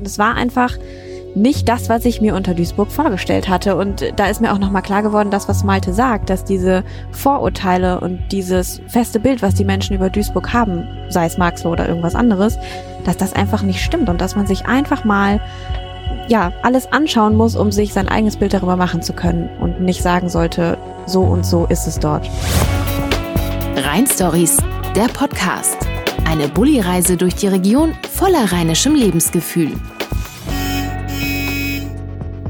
Und es war einfach nicht das, was ich mir unter Duisburg vorgestellt hatte. Und da ist mir auch nochmal klar geworden, das, was Malte sagt, dass diese Vorurteile und dieses feste Bild, was die Menschen über Duisburg haben, sei es Marxloh oder irgendwas anderes, dass das einfach nicht stimmt und dass man sich einfach mal ja, alles anschauen muss, um sich sein eigenes Bild darüber machen zu können und nicht sagen sollte, so und so ist es dort. Rhein Stories, der Podcast. Eine Bulli-Reise durch die Region voller rheinischem Lebensgefühl.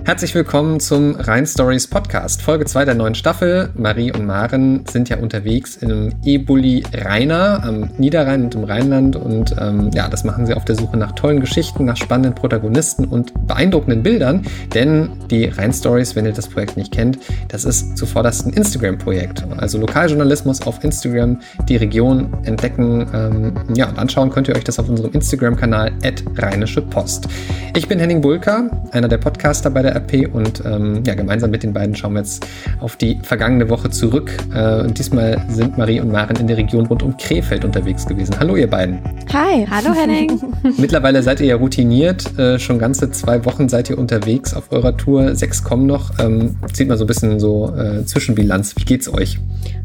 Herzlich willkommen zum Rhein Stories Podcast, Folge 2 der neuen Staffel. Marie und Maren sind ja unterwegs im E-Bulli Rheiner am Niederrhein und im Rheinland und ähm, ja, das machen sie auf der Suche nach tollen Geschichten, nach spannenden Protagonisten und beeindruckenden Bildern, denn die Rhein Stories, wenn ihr das Projekt nicht kennt, das ist zuvorderst ein Instagram-Projekt, also Lokaljournalismus auf Instagram, die Region entdecken, ähm, ja, und anschauen könnt ihr euch das auf unserem Instagram-Kanal Rheinische Post. Ich bin Henning Bulka, einer der Podcaster bei der RP und ähm, ja, gemeinsam mit den beiden schauen wir jetzt auf die vergangene Woche zurück. Äh, und diesmal sind Marie und Maren in der Region rund um Krefeld unterwegs gewesen. Hallo ihr beiden. Hi, hallo Henning. Mittlerweile seid ihr ja routiniert. Äh, schon ganze zwei Wochen seid ihr unterwegs auf eurer Tour. Sechs kommen noch. Ähm, zieht mal so ein bisschen so äh, Zwischenbilanz. Wie geht's euch?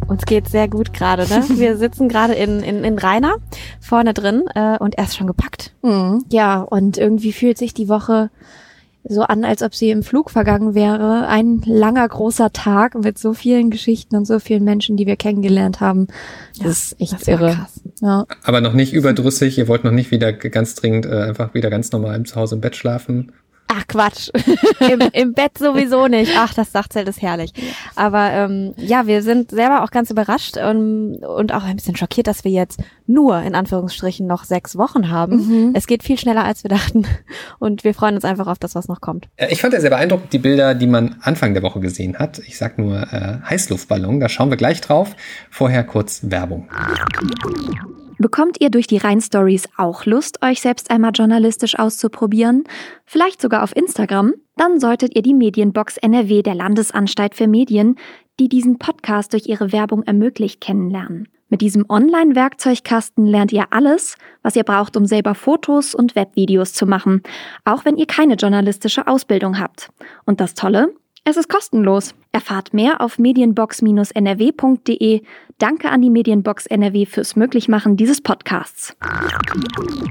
Uns geht's sehr gut gerade. Ne? Wir sitzen gerade in, in, in Rainer vorne drin äh, und er ist schon gepackt. Mhm. Ja, und irgendwie fühlt sich die Woche so an, als ob sie im Flug vergangen wäre. Ein langer, großer Tag mit so vielen Geschichten und so vielen Menschen, die wir kennengelernt haben. Das ja, ist echt das irre. Krass. Ja. Aber noch nicht überdrüssig. Ihr wollt noch nicht wieder ganz dringend äh, einfach wieder ganz normal im Zuhause im Bett schlafen. Ach Quatsch. Im, Im Bett sowieso nicht. Ach, das Dachzelt ist herrlich. Aber ähm, ja, wir sind selber auch ganz überrascht und, und auch ein bisschen schockiert, dass wir jetzt nur in Anführungsstrichen noch sechs Wochen haben. Mhm. Es geht viel schneller, als wir dachten. Und wir freuen uns einfach auf das, was noch kommt. Äh, ich fand ja sehr beeindruckend die Bilder, die man Anfang der Woche gesehen hat. Ich sag nur äh, Heißluftballon, da schauen wir gleich drauf. Vorher kurz Werbung. Bekommt ihr durch die Rhein-Stories auch Lust, euch selbst einmal journalistisch auszuprobieren? Vielleicht sogar auf Instagram? Dann solltet ihr die Medienbox NRW der Landesanstalt für Medien, die diesen Podcast durch ihre Werbung ermöglicht, kennenlernen. Mit diesem Online-Werkzeugkasten lernt ihr alles, was ihr braucht, um selber Fotos und Webvideos zu machen, auch wenn ihr keine journalistische Ausbildung habt. Und das Tolle? Es ist kostenlos. Erfahrt mehr auf medienbox-nrw.de. Danke an die Medienbox NRW fürs Möglichmachen dieses Podcasts.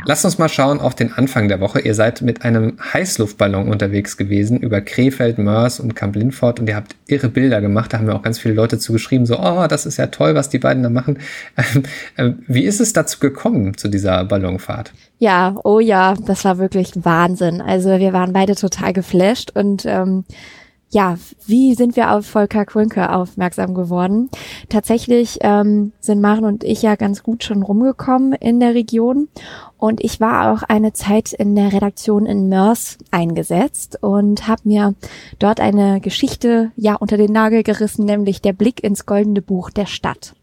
Lasst uns mal schauen auf den Anfang der Woche. Ihr seid mit einem Heißluftballon unterwegs gewesen über Krefeld, Mörs und Kamp-Lindfort und ihr habt irre Bilder gemacht. Da haben mir auch ganz viele Leute zugeschrieben, so, oh, das ist ja toll, was die beiden da machen. Ähm, wie ist es dazu gekommen, zu dieser Ballonfahrt? Ja, oh ja, das war wirklich Wahnsinn. Also wir waren beide total geflasht und ähm, ja, wie sind wir auf Volker Quinke aufmerksam geworden? Tatsächlich ähm, sind Maren und ich ja ganz gut schon rumgekommen in der Region und ich war auch eine Zeit in der Redaktion in Mörs eingesetzt und habe mir dort eine Geschichte ja unter den Nagel gerissen, nämlich der Blick ins goldene Buch der Stadt.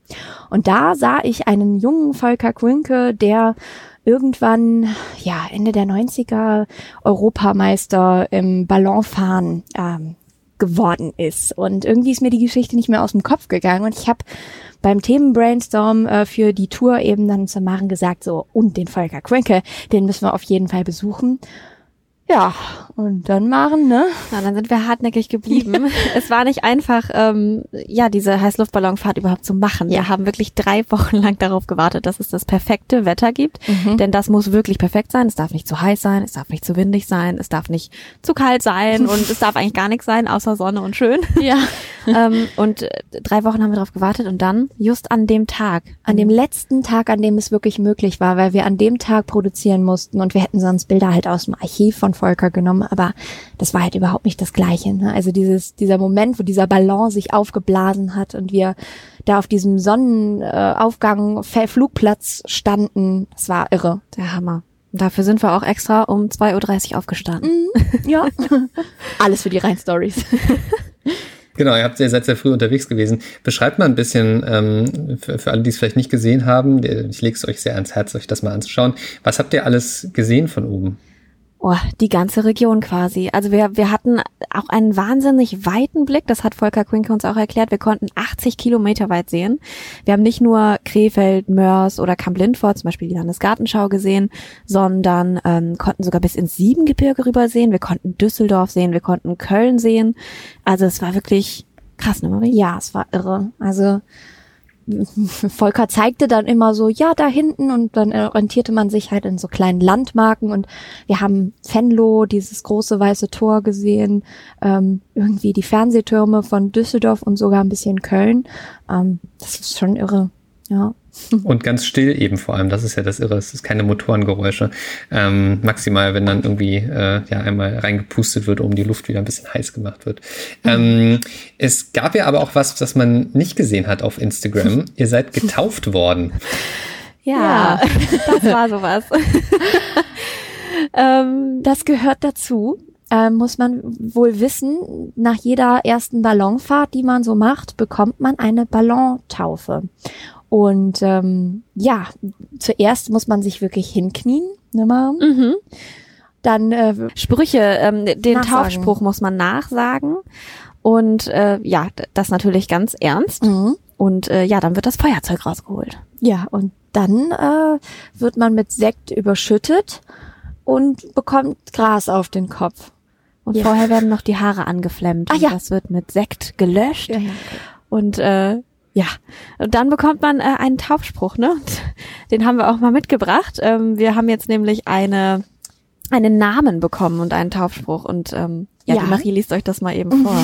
Und da sah ich einen jungen Volker Quinke, der irgendwann, ja, Ende der 90er Europameister im Ballonfahren ähm, geworden ist. Und irgendwie ist mir die Geschichte nicht mehr aus dem Kopf gegangen. Und ich habe beim Themenbrainstorm äh, für die Tour eben dann zu Maren gesagt, so, und den Volker Quenke, den müssen wir auf jeden Fall besuchen. Ja, und dann machen, ne? Na, dann sind wir hartnäckig geblieben. es war nicht einfach, ähm, ja, diese Heißluftballonfahrt überhaupt zu machen. Ja. Wir haben wirklich drei Wochen lang darauf gewartet, dass es das perfekte Wetter gibt. Mhm. Denn das muss wirklich perfekt sein. Es darf nicht zu heiß sein, es darf nicht zu windig sein, es darf nicht zu kalt sein und es darf eigentlich gar nichts sein, außer Sonne und schön. Ja. ähm, und äh, drei Wochen haben wir darauf gewartet und dann, just an dem Tag, an dem letzten Tag, an dem es wirklich möglich war, weil wir an dem Tag produzieren mussten und wir hätten sonst Bilder halt aus dem Archiv von Volker genommen, aber das war halt überhaupt nicht das Gleiche. Ne? Also dieses, dieser Moment, wo dieser Ballon sich aufgeblasen hat und wir da auf diesem Sonnenaufgang Flugplatz standen, das war irre, der Hammer. Dafür sind wir auch extra um 2.30 Uhr aufgestanden. Mm, ja. Alles für die Rhein-Stories. Genau, ihr habt ihr seid sehr früh unterwegs gewesen. Beschreibt mal ein bisschen, ähm, für, für alle, die es vielleicht nicht gesehen haben, ich lege es euch sehr ans Herz, euch das mal anzuschauen. Was habt ihr alles gesehen von oben? Oh, die ganze Region quasi. Also wir, wir hatten auch einen wahnsinnig weiten Blick, das hat Volker Quinke uns auch erklärt. Wir konnten 80 Kilometer weit sehen. Wir haben nicht nur Krefeld, Mörs oder Kamp-Lindfort, zum Beispiel die Landesgartenschau gesehen, sondern ähm, konnten sogar bis ins Siebengebirge rüber sehen. Wir konnten Düsseldorf sehen, wir konnten Köln sehen. Also es war wirklich krass, ne Marie? Ja, es war irre. Also Volker zeigte dann immer so, ja, da hinten und dann orientierte man sich halt in so kleinen Landmarken und wir haben Venlo, dieses große weiße Tor gesehen, ähm, irgendwie die Fernsehtürme von Düsseldorf und sogar ein bisschen Köln. Ähm, das ist schon irre, ja. Und ganz still eben vor allem, das ist ja das Irre, es ist keine Motorengeräusche. Ähm, maximal, wenn dann irgendwie äh, ja einmal reingepustet wird, um die Luft wieder ein bisschen heiß gemacht wird. Ähm, es gab ja aber auch was, das man nicht gesehen hat auf Instagram. Ihr seid getauft worden. Ja, ja. das war sowas. ähm, das gehört dazu. Ähm, muss man wohl wissen, nach jeder ersten Ballonfahrt, die man so macht, bekommt man eine Ballontaufe. Und ähm, ja, zuerst muss man sich wirklich hinknien, ne mal. Mhm. Dann äh, Sprüche, ähm, den nachsagen. Taufspruch muss man nachsagen. Und äh, ja, das natürlich ganz ernst. Mhm. Und äh, ja, dann wird das Feuerzeug rausgeholt. Ja, und dann äh, wird man mit Sekt überschüttet und bekommt Gras auf den Kopf. Und ja. vorher werden noch die Haare angeflemmt. Ah, und ja. das wird mit Sekt gelöscht. Ja, ja. Und äh, ja, und dann bekommt man äh, einen Taufspruch, ne? Den haben wir auch mal mitgebracht. Ähm, wir haben jetzt nämlich eine einen Namen bekommen und einen Taufspruch und ähm, ja, ja. die Marie liest euch das mal eben vor.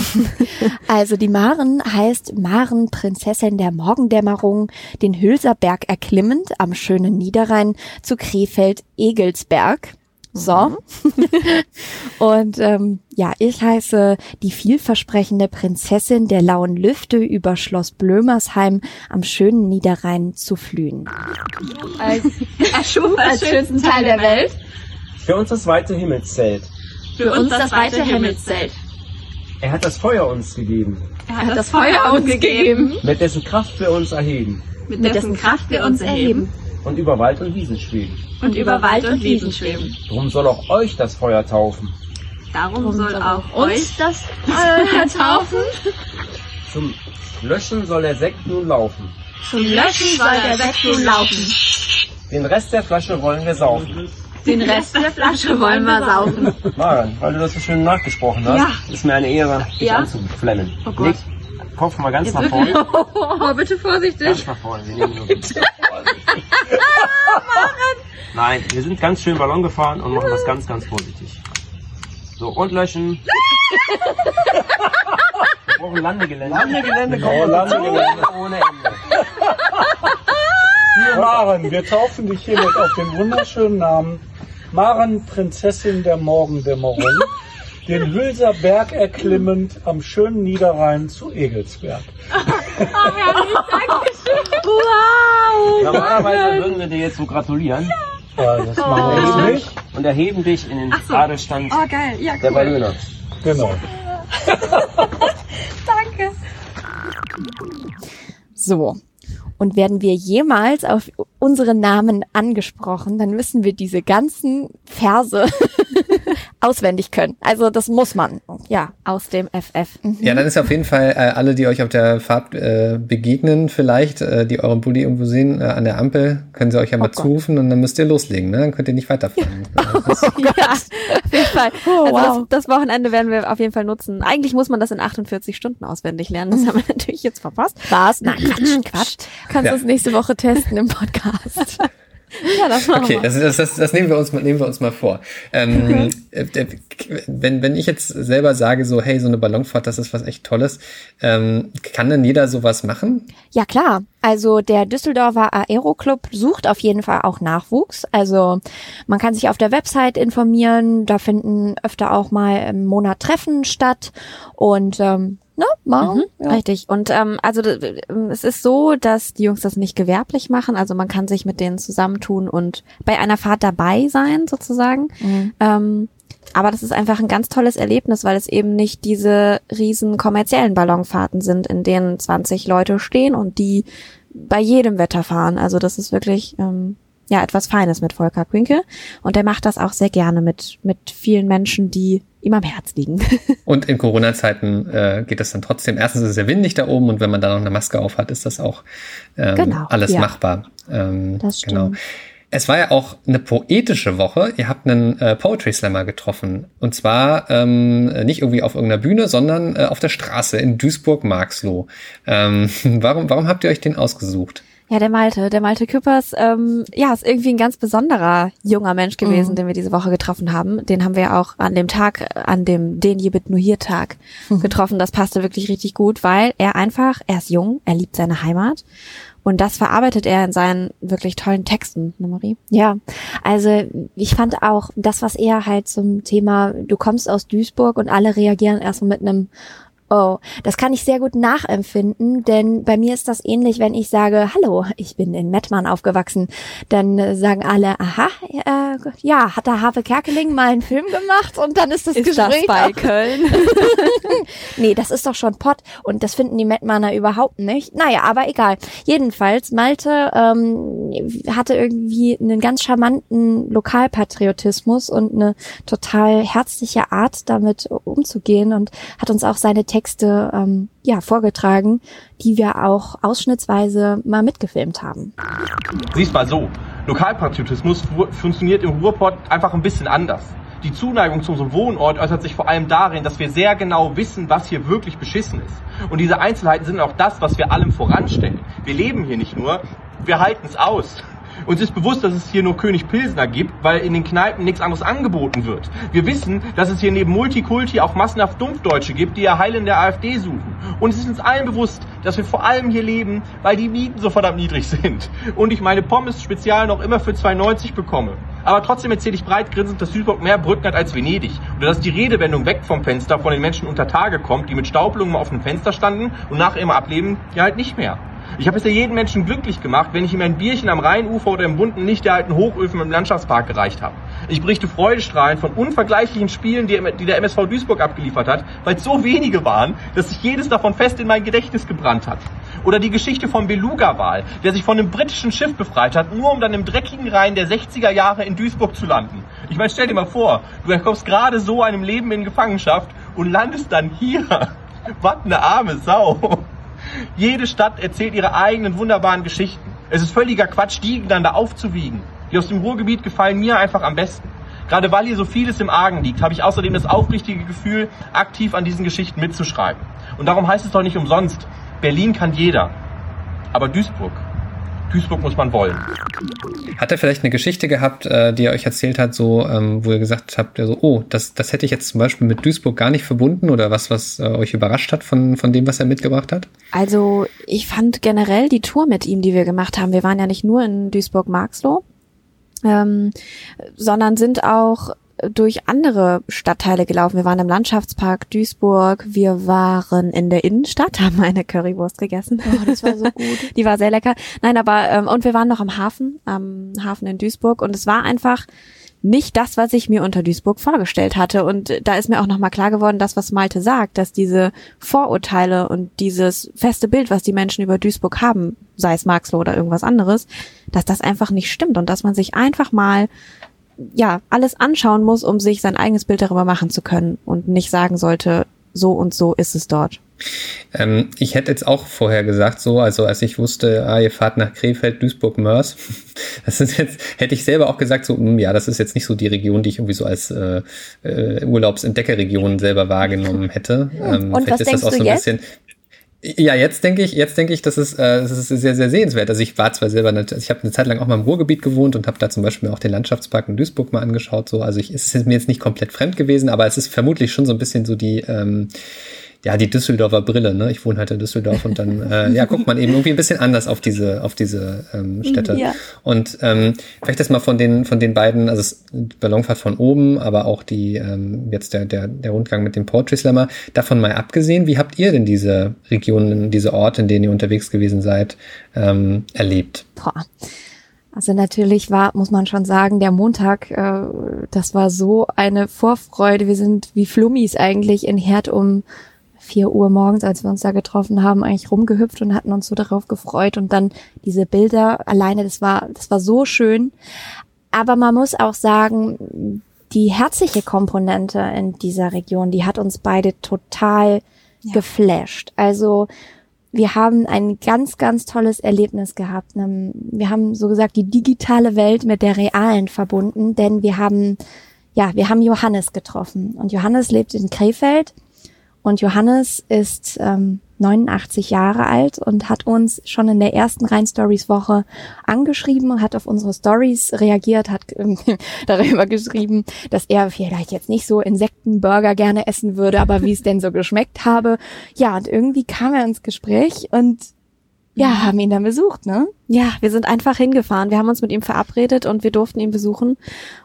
also die Maren heißt Maren Prinzessin der Morgendämmerung, den Hülserberg erklimmend am schönen Niederrhein zu Krefeld Egelsberg. So. Mhm. und ähm, ja, ich heiße die vielversprechende Prinzessin der lauen Lüfte über Schloss Blömersheim am schönen Niederrhein zu flühen. Als, als schönsten Teil der Welt. Für uns das weite Himmelszelt. Für uns das weite Himmelszelt. Er hat das Feuer uns gegeben. Er hat das Feuer uns gegeben. Mit dessen Kraft wir uns erheben. Mit dessen Kraft wir uns erheben. Und über Wald und Wiesen schweben und über Wald und Wiesen schweben. Drum soll auch euch das Feuer taufen. Darum soll auch uns das Feuer taufen. Zum Löschen soll der Sekt nun laufen. Zum Löschen soll der Sekt nun laufen. Den Rest der Flasche wollen wir saufen. Den Rest der Flasche wollen wir saufen. Maren, weil du das so schön nachgesprochen hast, ja. ist mir eine Ehre, dich ja? anzuflemmen. Oh Gott. Nick, Kopf mal ganz Jetzt nach vorne. Oh, bitte vorsichtig. Ganz nach vorne. Wir nehmen nur Nein, wir sind ganz schön Ballon gefahren und machen das ganz, ganz vorsichtig. So, und löschen. wir brauchen Landegelände. Landegelände, komm, oh, Landegelände ohne Ende. Hier, Maren, wir taufen dich hiermit auf den wunderschönen Namen Maren, Prinzessin der Morgendämmerung, den Hülser Berg erklimmend am schönen Niederrhein zu Egelsberg. Oh, herrlich, danke schön. Wow. Normalerweise würden wir dir jetzt so gratulieren. Ja, das machen wir jetzt nicht. Und erheben dich in den so. Adelstand oh, geil. Ja, cool. der Ballöner. Genau. Danke. So. Und werden wir jemals auf unsere Namen angesprochen, dann müssen wir diese ganzen Verse auswendig können. Also das muss man, ja, aus dem FF. Mhm. Ja, dann ist auf jeden Fall äh, alle, die euch auf der Fahrt äh, begegnen, vielleicht, äh, die euren Bulli irgendwo sehen, äh, an der Ampel, können sie euch ja mal oh zurufen und dann müsst ihr loslegen, ne? Dann könnt ihr nicht weiterfahren. Ja. oh, ja, auf jeden Fall. Oh, also wow. das, das, Wochenende werden wir auf jeden Fall nutzen. Eigentlich muss man das in 48 Stunden auswendig lernen. Das haben wir natürlich jetzt verpasst. Was? Nein, Quatsch, Quatsch. Kannst du ja. das nächste Woche testen im Podcast. Ja, das machen okay, wir. Okay, das, das, das, nehmen wir uns mal, nehmen wir uns mal vor. Ähm, mhm. Äh, wenn, wenn ich jetzt selber sage, so, hey, so eine Ballonfahrt, das ist was echt Tolles, ähm, kann denn jeder sowas machen? Ja, klar. Also der Düsseldorfer Aeroclub sucht auf jeden Fall auch Nachwuchs. Also man kann sich auf der Website informieren, da finden öfter auch mal im Monat Treffen statt und ähm, ne, machen. Mhm, ja. Richtig. Und ähm, also es ist so, dass die Jungs das nicht gewerblich machen. Also man kann sich mit denen zusammentun und bei einer Fahrt dabei sein, sozusagen. Mhm. Ähm, aber das ist einfach ein ganz tolles Erlebnis, weil es eben nicht diese riesen kommerziellen Ballonfahrten sind, in denen 20 Leute stehen und die bei jedem Wetter fahren. Also das ist wirklich ähm, ja etwas Feines mit Volker Quinke und er macht das auch sehr gerne mit mit vielen Menschen, die ihm am Herz liegen. und in Corona-Zeiten äh, geht das dann trotzdem. Erstens ist es sehr windig da oben und wenn man da noch eine Maske auf hat, ist das auch ähm, genau, alles ja. machbar. Ähm, das genau. stimmt. Genau. Es war ja auch eine poetische Woche. Ihr habt einen äh, Poetry Slammer getroffen. Und zwar ähm, nicht irgendwie auf irgendeiner Bühne, sondern äh, auf der Straße in Duisburg-Marxloh. Ähm, warum, warum habt ihr euch den ausgesucht? Ja, der Malte, der Malte Küppers, ähm, ja, ist irgendwie ein ganz besonderer junger Mensch gewesen, mhm. den wir diese Woche getroffen haben. Den haben wir auch an dem Tag, an dem Den Jebit nur hier Tag mhm. getroffen. Das passte wirklich richtig gut, weil er einfach, er ist jung, er liebt seine Heimat und das verarbeitet er in seinen wirklich tollen Texten, ne Marie? Ja, also ich fand auch das, was er halt zum Thema, du kommst aus Duisburg und alle reagieren erstmal mit einem Oh, das kann ich sehr gut nachempfinden, denn bei mir ist das ähnlich, wenn ich sage, hallo, ich bin in Mettmann aufgewachsen, dann äh, sagen alle, aha, äh, ja, hat der Harpe Kerkeling mal einen Film gemacht und dann ist das ist Gespräch das bei Köln. nee, das ist doch schon Pott und das finden die Mettmanner überhaupt nicht. Naja, aber egal. Jedenfalls, Malte ähm, hatte irgendwie einen ganz charmanten Lokalpatriotismus und eine total herzliche Art, damit umzugehen und hat uns auch seine Texte ähm, ja, vorgetragen, die wir auch ausschnittsweise mal mitgefilmt haben. Siehst mal so, Lokalpatriotismus funktioniert im Ruhrpott einfach ein bisschen anders. Die Zuneigung zu unserem Wohnort äußert sich vor allem darin, dass wir sehr genau wissen, was hier wirklich beschissen ist. Und diese Einzelheiten sind auch das, was wir allem voranstellen. Wir leben hier nicht nur, wir halten es aus. Uns ist bewusst, dass es hier nur König Pilsner gibt, weil in den Kneipen nichts anderes angeboten wird. Wir wissen, dass es hier neben Multikulti auch massenhaft Dumpfdeutsche gibt, die ihr Heil in der AfD suchen. Und es ist uns allen bewusst, dass wir vor allem hier leben, weil die Mieten so verdammt niedrig sind. Und ich meine Pommes Spezial noch immer für 2,90 bekomme. Aber trotzdem erzähle ich breit grinsend, dass Duisburg mehr Brücken hat als Venedig. Oder dass die Redewendung weg vom Fenster von den Menschen unter Tage kommt, die mit Staublungen auf dem Fenster standen und nach ihrem Ableben ja halt nicht mehr. Ich habe bisher jeden Menschen glücklich gemacht, wenn ich ihm ein Bierchen am Rheinufer oder im bunten Licht der alten Hochöfen im Landschaftspark gereicht habe. Ich berichte Freudestrahlen von unvergleichlichen Spielen, die, der MSV Duisburg abgeliefert hat, weil es so wenige waren, dass sich jedes davon fest in mein Gedächtnis gebrannt hat. Oder die Geschichte vom Beluga-Wal, der sich von einem britischen Schiff befreit hat, nur um dann im dreckigen Rhein der 60er Jahre in Duisburg zu landen. Ich meine, stell dir mal vor, du kommst gerade so einem Leben in Gefangenschaft und landest dann hier. Was eine arme Sau. Jede Stadt erzählt ihre eigenen wunderbaren Geschichten. Es ist völliger Quatsch, die gegeneinander aufzuwiegen. Die aus dem Ruhrgebiet gefallen mir einfach am besten. Gerade weil hier so vieles im Argen liegt, habe ich außerdem das aufrichtige Gefühl, aktiv an diesen Geschichten mitzuschreiben. Und darum heißt es doch nicht umsonst, Berlin kann jeder. Aber Duisburg, Duisburg muss man wollen. Hat er vielleicht eine Geschichte gehabt, äh, die er euch erzählt hat, so, ähm, wo ihr gesagt habt, so, oh, das, das hätte ich jetzt zum Beispiel mit Duisburg gar nicht verbunden oder was, was äh, euch überrascht hat von, von dem, was er mitgebracht hat? Also ich fand generell die Tour mit ihm, die wir gemacht haben, wir waren ja nicht nur in Duisburg-Marxloh, ähm, sondern sind auch durch andere Stadtteile gelaufen. Wir waren im Landschaftspark Duisburg, wir waren in der Innenstadt, haben eine Currywurst gegessen. Oh, das war so gut. Die war sehr lecker. Nein, aber ähm, und wir waren noch am Hafen, am Hafen in Duisburg und es war einfach nicht das, was ich mir unter Duisburg vorgestellt hatte. Und da ist mir auch nochmal klar geworden, das, was Malte sagt, dass diese Vorurteile und dieses feste Bild, was die Menschen über Duisburg haben, sei es Marxloh oder irgendwas anderes, dass das einfach nicht stimmt und dass man sich einfach mal ja, alles anschauen muss, um sich sein eigenes Bild darüber machen zu können und nicht sagen sollte, so und so ist es dort. Ähm, ich hätte jetzt auch vorher gesagt, so, also als ich wusste, ah, ihr fahrt nach Krefeld, Duisburg, Mörs, das ist jetzt, hätte ich selber auch gesagt, so, mh, hm, ja, das ist jetzt nicht so die Region, die ich irgendwie so als äh, äh, Urlaubsentdeckerregion selber wahrgenommen hätte. Ähm, und was denkst du so jetzt? Bisschen, ja, jetzt denke ich, jetzt denke ich, das ist, äh, das ist sehr, sehr sehenswert. Also ich war zwar selber, also ich habe eine Zeit lang auch mal im Ruhrgebiet gewohnt und habe da zum Beispiel auch den Landschaftspark in Duisburg mal angeschaut. So, also ich, es ist mir jetzt nicht komplett fremd gewesen, aber es ist vermutlich schon so ein bisschen so die ähm, ja, die Düsseldorfer Brille, ne? Ich wohne halt in Düsseldorf und dann, äh, ja, guckt man eben irgendwie ein bisschen anders auf diese, auf diese ähm, Städte. Ja. Und ähm, vielleicht das mal von den, von den beiden, also Ballonfahrt von oben, aber auch die, ähm, jetzt der, der, der Rundgang mit dem Poetry Slammer, davon mal abgesehen, wie habt ihr denn diese Regionen, diese Orte, in denen ihr unterwegs gewesen seid, ähm, erlebt? Boah. Also natürlich war, muss man schon sagen, der Montag, äh, das war so eine Vorfreude. Wir sind wie Flummis eigentlich in Herd um vier Uhr morgens, als wir uns da getroffen haben, eigentlich rumgehüpft und hatten uns so darauf gefreut und dann diese Bilder alleine, das war, das war so schön. Aber man muss auch sagen, die herzliche Komponente in dieser Region, die hat uns beide total ja. geflasht. Also wir haben ein ganz, ganz tolles Erlebnis gehabt. Wir haben so gesagt die digitale Welt mit der realen verbunden, denn wir haben, ja, wir haben Johannes getroffen und Johannes lebt in Krefeld und Johannes ist ähm, 89 Jahre alt und hat uns schon in der ersten Rhein Stories Woche angeschrieben, hat auf unsere Stories reagiert, hat darüber geschrieben, dass er vielleicht jetzt nicht so Insektenburger gerne essen würde, aber wie es denn so geschmeckt habe. Ja, und irgendwie kam er ins Gespräch und ja, haben ihn dann besucht, ne? Ja, wir sind einfach hingefahren. Wir haben uns mit ihm verabredet und wir durften ihn besuchen.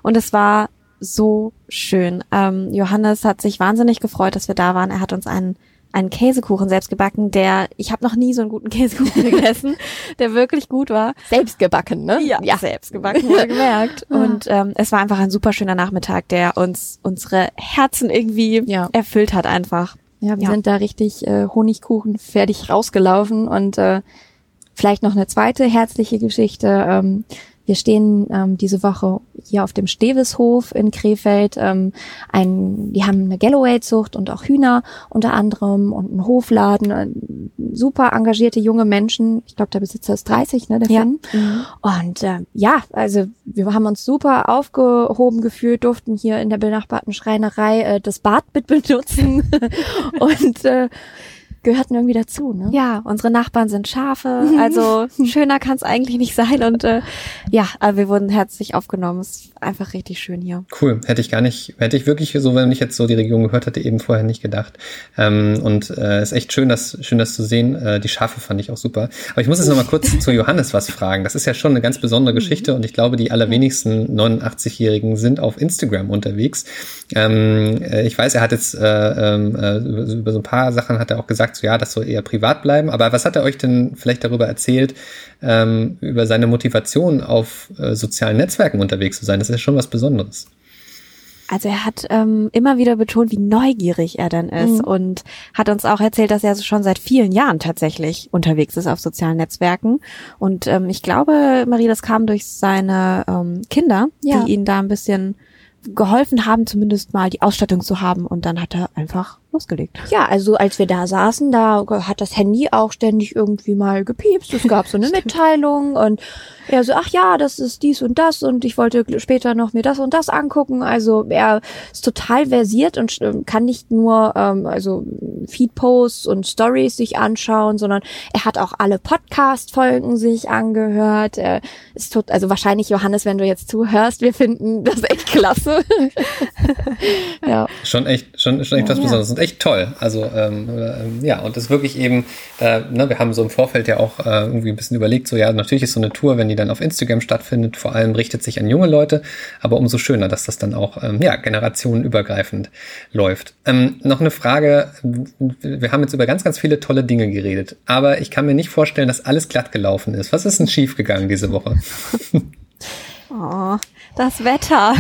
Und es war so schön. Ähm, Johannes hat sich wahnsinnig gefreut, dass wir da waren. Er hat uns einen einen Käsekuchen selbst gebacken, der, ich habe noch nie so einen guten Käsekuchen gegessen, der wirklich gut war. Selbst gebacken, ne? Ja, ja. selbst gebacken, gemerkt. Und ähm, es war einfach ein super schöner Nachmittag, der uns unsere Herzen irgendwie ja. erfüllt hat einfach. Ja, wir ja. sind da richtig äh, Honigkuchen fertig rausgelaufen und äh, vielleicht noch eine zweite herzliche Geschichte. Ähm, wir stehen ähm, diese Woche hier auf dem Steveshof in Krefeld. Ähm, ein, die haben eine Galloway-Zucht und auch Hühner unter anderem und einen Hofladen. Äh, super engagierte junge Menschen. Ich glaube, der Besitzer ist 30, ne, der ja. Finn. Mhm. Und äh, ja, also wir haben uns super aufgehoben gefühlt, durften hier in der benachbarten Schreinerei äh, das Bad mit benutzen und äh, gehörten irgendwie dazu, ne? Ja, unsere Nachbarn sind Schafe, also schöner kann es eigentlich nicht sein und äh, ja, aber wir wurden herzlich aufgenommen. Es ist einfach richtig schön hier. Cool, hätte ich gar nicht, hätte ich wirklich so, wenn ich jetzt so die Region gehört hatte, eben vorher nicht gedacht. Ähm, und äh, ist echt schön, das schön, das zu sehen. Äh, die Schafe fand ich auch super. Aber ich muss jetzt noch mal kurz zu Johannes was fragen. Das ist ja schon eine ganz besondere Geschichte und ich glaube, die allerwenigsten 89-Jährigen sind auf Instagram unterwegs. Ähm, äh, ich weiß, er hat jetzt äh, ähm, äh, über, über so ein paar Sachen hat er auch gesagt, so, ja, das soll eher privat bleiben. Aber was hat er euch denn vielleicht darüber erzählt, ähm, über seine Motivation auf äh, sozialen Netzwerken unterwegs zu sein? Das ist ja schon was Besonderes. Also er hat ähm, immer wieder betont, wie neugierig er dann ist mhm. und hat uns auch erzählt, dass er schon seit vielen Jahren tatsächlich unterwegs ist auf sozialen Netzwerken. Und ähm, ich glaube, Marie, das kam durch seine ähm, Kinder, ja. die ihn da ein bisschen geholfen haben, zumindest mal die Ausstattung zu haben. Und dann hat er einfach losgelegt. Ja, also als wir da saßen, da hat das Handy auch ständig irgendwie mal gepiepst. Es gab so eine Mitteilung und er so, ach ja, das ist dies und das und ich wollte später noch mir das und das angucken. Also er ist total versiert und kann nicht nur ähm, also Feedposts und Stories sich anschauen, sondern er hat auch alle Podcast-Folgen sich angehört. Er ist tot, also wahrscheinlich Johannes, wenn du jetzt zuhörst, wir finden das echt klasse. ja. Schon echt, schon, schon echt was ja, Besonderes. Und echt toll. Also ähm, äh, ja, und das ist wirklich eben, äh, ne, wir haben so im Vorfeld ja auch äh, irgendwie ein bisschen überlegt, so ja, natürlich ist so eine Tour, wenn die dann auf Instagram stattfindet, vor allem richtet sich an junge Leute, aber umso schöner, dass das dann auch ähm, ja, generationenübergreifend läuft. Ähm, noch eine Frage, wir haben jetzt über ganz, ganz viele tolle Dinge geredet, aber ich kann mir nicht vorstellen, dass alles glatt gelaufen ist. Was ist denn schiefgegangen diese Woche? Oh, das Wetter.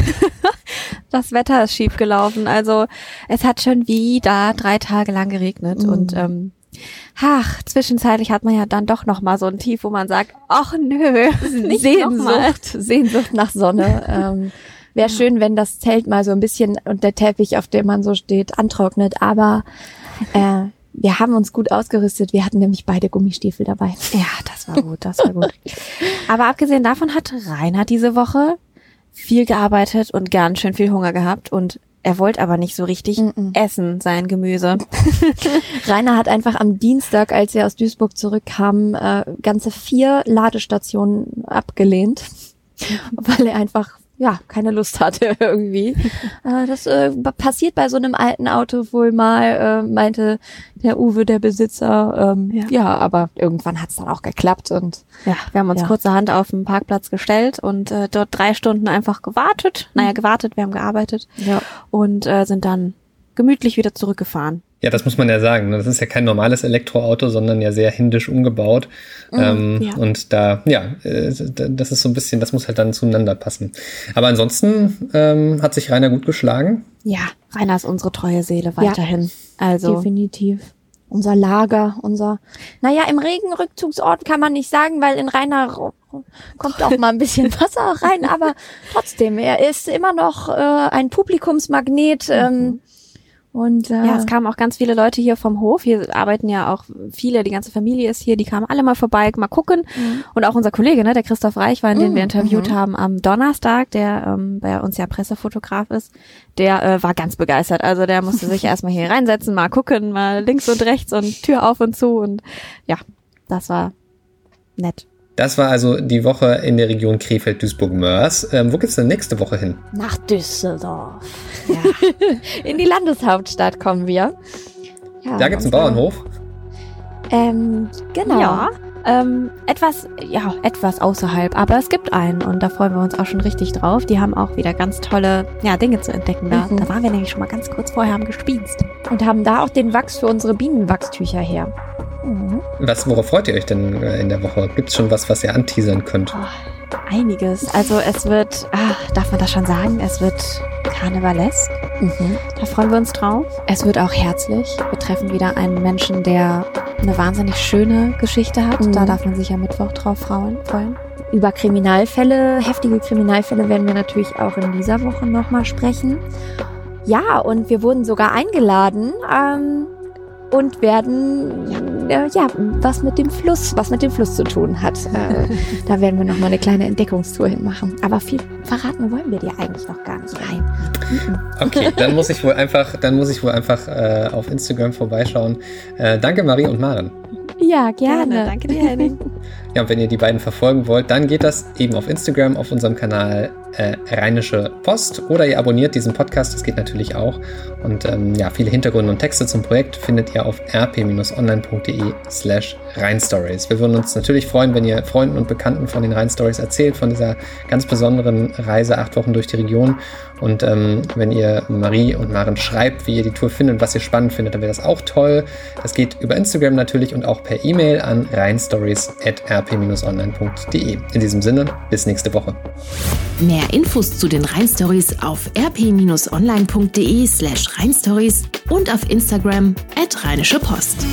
Das Wetter ist schief gelaufen. Also es hat schon wieder drei Tage lang geregnet mhm. und ähm, ach, zwischenzeitlich hat man ja dann doch noch mal so ein Tief, wo man sagt, ach nö, Sehnsucht, Sehnsucht nach Sonne. ähm, Wäre schön, wenn das Zelt mal so ein bisschen und der Teppich, auf dem man so steht, antrocknet. Aber äh, wir haben uns gut ausgerüstet. Wir hatten nämlich beide Gummistiefel dabei. Ja, das war gut, das war gut. Aber abgesehen davon hat Rainer diese Woche viel gearbeitet und ganz schön viel Hunger gehabt und er wollte aber nicht so richtig mm -mm. essen, sein Gemüse. Rainer hat einfach am Dienstag, als er aus Duisburg zurückkam, äh, ganze vier Ladestationen abgelehnt, weil er einfach ja, keine Lust hatte irgendwie. äh, das äh, passiert bei so einem alten Auto wohl mal, äh, meinte der Uwe, der Besitzer. Ähm, ja. ja, aber irgendwann hat's dann auch geklappt und ja, wir haben uns ja. kurzerhand auf den Parkplatz gestellt und äh, dort drei Stunden einfach gewartet. Naja, mhm. gewartet, wir haben gearbeitet ja. und äh, sind dann gemütlich wieder zurückgefahren. Ja, das muss man ja sagen. Ne? Das ist ja kein normales Elektroauto, sondern ja sehr hindisch umgebaut. Mm, ähm, ja. Und da, ja, äh, das ist so ein bisschen, das muss halt dann zueinander passen. Aber ansonsten ähm, hat sich Rainer gut geschlagen. Ja, Rainer ist unsere treue Seele weiterhin. Ja, also definitiv. Unser Lager, unser, naja, im Regenrückzugsort kann man nicht sagen, weil in Rainer kommt auch mal ein bisschen Wasser rein, aber trotzdem, er ist immer noch äh, ein Publikumsmagnet. Ähm, mhm. Und äh, ja, es kamen auch ganz viele Leute hier vom Hof. Hier arbeiten ja auch viele, die ganze Familie ist hier, die kamen alle mal vorbei, mal gucken. Mhm. Und auch unser Kollege, ne, der Christoph Reichwein, den mhm. wir interviewt mhm. haben am Donnerstag, der ähm, bei uns ja Pressefotograf ist, der äh, war ganz begeistert. Also der musste sich erstmal hier reinsetzen, mal gucken, mal links und rechts und Tür auf und zu. Und ja, das war nett. Das war also die Woche in der Region Krefeld-Duisburg-Mörs. Ähm, wo geht's denn nächste Woche hin? Nach Düsseldorf. Ja. in die Landeshauptstadt kommen wir. Ja, da gibt's einen Bauernhof. Ähm, genau. Ja. Ähm, etwas, ja, etwas außerhalb, aber es gibt einen und da freuen wir uns auch schon richtig drauf. Die haben auch wieder ganz tolle ja, Dinge zu entdecken da. Mhm. Da waren wir nämlich schon mal ganz kurz vorher am Gespießt. Und haben da auch den Wachs für unsere Bienenwachstücher her. Mhm. Was, worauf freut ihr euch denn äh, in der Woche? Gibt es schon was, was ihr anteasern könnt? Oh, einiges. Also es wird, ach, darf man das schon sagen? Es wird karnevalesk. Mhm. Da freuen wir uns drauf. Es wird auch herzlich. Wir treffen wieder einen Menschen, der eine wahnsinnig schöne Geschichte hat. Mhm. Da darf man sich am Mittwoch drauf freuen. Über Kriminalfälle, heftige Kriminalfälle werden wir natürlich auch in dieser Woche nochmal sprechen. Ja, und wir wurden sogar eingeladen. Ähm, und werden äh, ja was mit dem Fluss, was mit dem Fluss zu tun hat. Äh, da werden wir noch mal eine kleine Entdeckungstour hinmachen. Aber viel verraten wollen wir dir eigentlich noch gar nicht. Nein. Okay, dann muss ich wohl einfach, dann muss ich wohl einfach äh, auf Instagram vorbeischauen. Äh, danke Marie und Maren. Ja, gerne. gerne. Danke dir, Henning. Ja, und wenn ihr die beiden verfolgen wollt, dann geht das eben auf Instagram, auf unserem Kanal äh, Rheinische Post oder ihr abonniert diesen Podcast, das geht natürlich auch. Und ähm, ja, viele Hintergründe und Texte zum Projekt findet ihr auf rp-online.de slash Rheinstories. Wir würden uns natürlich freuen, wenn ihr Freunden und Bekannten von den Rheinstories erzählt, von dieser ganz besonderen Reise, acht Wochen durch die Region. Und ähm, wenn ihr Marie und Maren schreibt, wie ihr die Tour findet, was ihr spannend findet, dann wäre das auch toll. Das geht über Instagram natürlich und auch per E-Mail an rheinstories.rp-online.de. In diesem Sinne, bis nächste Woche. Mehr Infos zu den Rheinstories auf rp-online.de slash rheinstories und auf Instagram at rheinische Post.